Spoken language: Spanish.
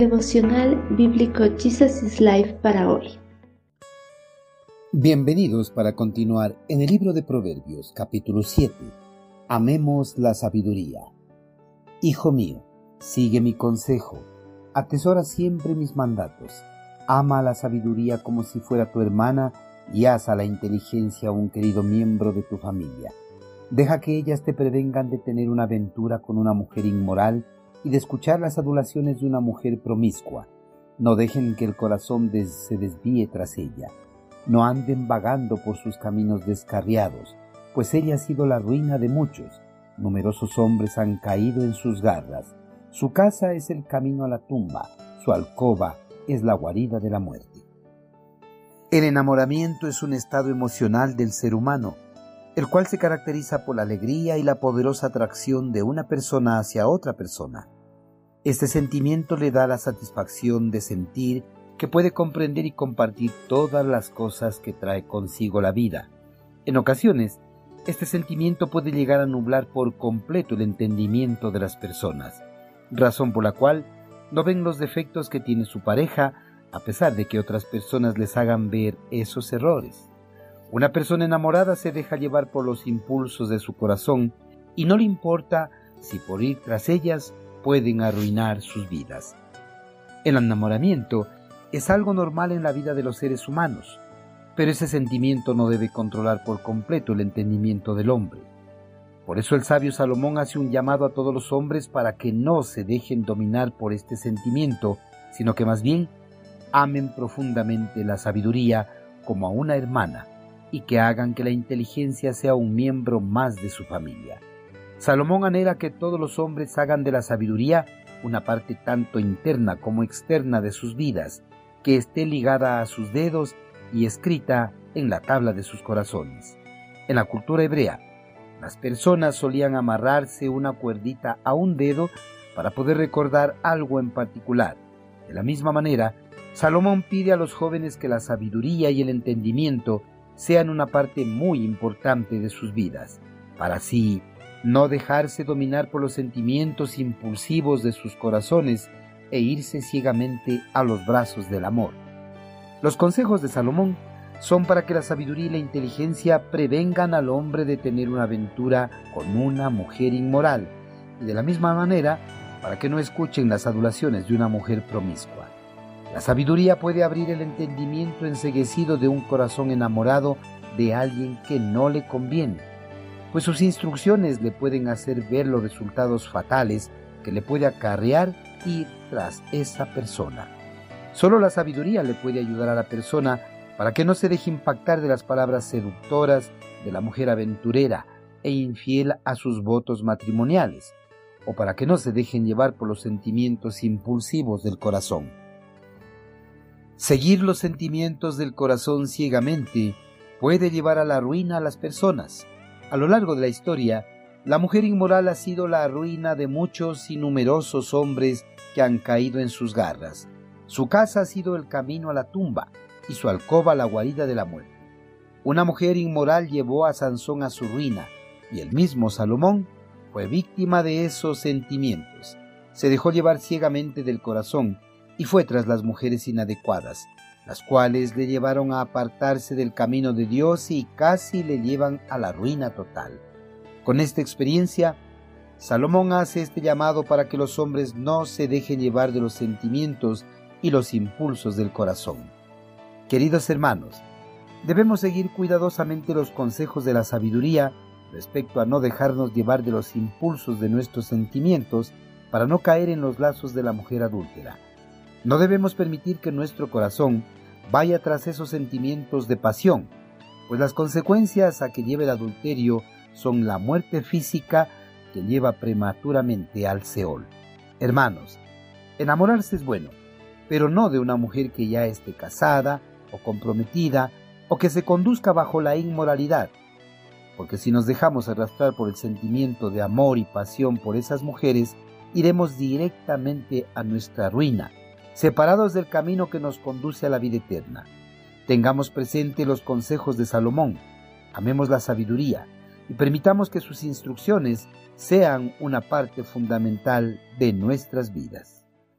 Devocional Bíblico Jesus is Life para hoy. Bienvenidos para continuar en el libro de Proverbios, capítulo 7. Amemos la sabiduría. Hijo mío, sigue mi consejo, atesora siempre mis mandatos, ama la sabiduría como si fuera tu hermana y haz a la inteligencia un querido miembro de tu familia. Deja que ellas te prevengan de tener una aventura con una mujer inmoral y de escuchar las adulaciones de una mujer promiscua. No dejen que el corazón se desvíe tras ella. No anden vagando por sus caminos descarriados, pues ella ha sido la ruina de muchos. Numerosos hombres han caído en sus garras. Su casa es el camino a la tumba, su alcoba es la guarida de la muerte. El enamoramiento es un estado emocional del ser humano, el cual se caracteriza por la alegría y la poderosa atracción de una persona hacia otra persona. Este sentimiento le da la satisfacción de sentir que puede comprender y compartir todas las cosas que trae consigo la vida. En ocasiones, este sentimiento puede llegar a nublar por completo el entendimiento de las personas, razón por la cual no ven los defectos que tiene su pareja a pesar de que otras personas les hagan ver esos errores. Una persona enamorada se deja llevar por los impulsos de su corazón y no le importa si por ir tras ellas pueden arruinar sus vidas. El enamoramiento es algo normal en la vida de los seres humanos, pero ese sentimiento no debe controlar por completo el entendimiento del hombre. Por eso el sabio Salomón hace un llamado a todos los hombres para que no se dejen dominar por este sentimiento, sino que más bien amen profundamente la sabiduría como a una hermana y que hagan que la inteligencia sea un miembro más de su familia. Salomón anhela que todos los hombres hagan de la sabiduría una parte tanto interna como externa de sus vidas, que esté ligada a sus dedos y escrita en la tabla de sus corazones. En la cultura hebrea, las personas solían amarrarse una cuerdita a un dedo para poder recordar algo en particular. De la misma manera, Salomón pide a los jóvenes que la sabiduría y el entendimiento sean una parte muy importante de sus vidas, para así no dejarse dominar por los sentimientos impulsivos de sus corazones e irse ciegamente a los brazos del amor. Los consejos de Salomón son para que la sabiduría y la inteligencia prevengan al hombre de tener una aventura con una mujer inmoral, y de la misma manera para que no escuchen las adulaciones de una mujer promiscua. La sabiduría puede abrir el entendimiento enseguecido de un corazón enamorado de alguien que no le conviene, pues sus instrucciones le pueden hacer ver los resultados fatales que le puede acarrear ir tras esa persona. Solo la sabiduría le puede ayudar a la persona para que no se deje impactar de las palabras seductoras de la mujer aventurera e infiel a sus votos matrimoniales, o para que no se dejen llevar por los sentimientos impulsivos del corazón. Seguir los sentimientos del corazón ciegamente puede llevar a la ruina a las personas. A lo largo de la historia, la mujer inmoral ha sido la ruina de muchos y numerosos hombres que han caído en sus garras. Su casa ha sido el camino a la tumba y su alcoba la guarida de la muerte. Una mujer inmoral llevó a Sansón a su ruina y el mismo Salomón fue víctima de esos sentimientos. Se dejó llevar ciegamente del corazón y fue tras las mujeres inadecuadas, las cuales le llevaron a apartarse del camino de Dios y casi le llevan a la ruina total. Con esta experiencia, Salomón hace este llamado para que los hombres no se dejen llevar de los sentimientos y los impulsos del corazón. Queridos hermanos, debemos seguir cuidadosamente los consejos de la sabiduría respecto a no dejarnos llevar de los impulsos de nuestros sentimientos para no caer en los lazos de la mujer adúltera. No debemos permitir que nuestro corazón vaya tras esos sentimientos de pasión, pues las consecuencias a que lleve el adulterio son la muerte física que lleva prematuramente al Seol. Hermanos, enamorarse es bueno, pero no de una mujer que ya esté casada o comprometida o que se conduzca bajo la inmoralidad, porque si nos dejamos arrastrar por el sentimiento de amor y pasión por esas mujeres, iremos directamente a nuestra ruina separados del camino que nos conduce a la vida eterna. Tengamos presente los consejos de Salomón, amemos la sabiduría y permitamos que sus instrucciones sean una parte fundamental de nuestras vidas.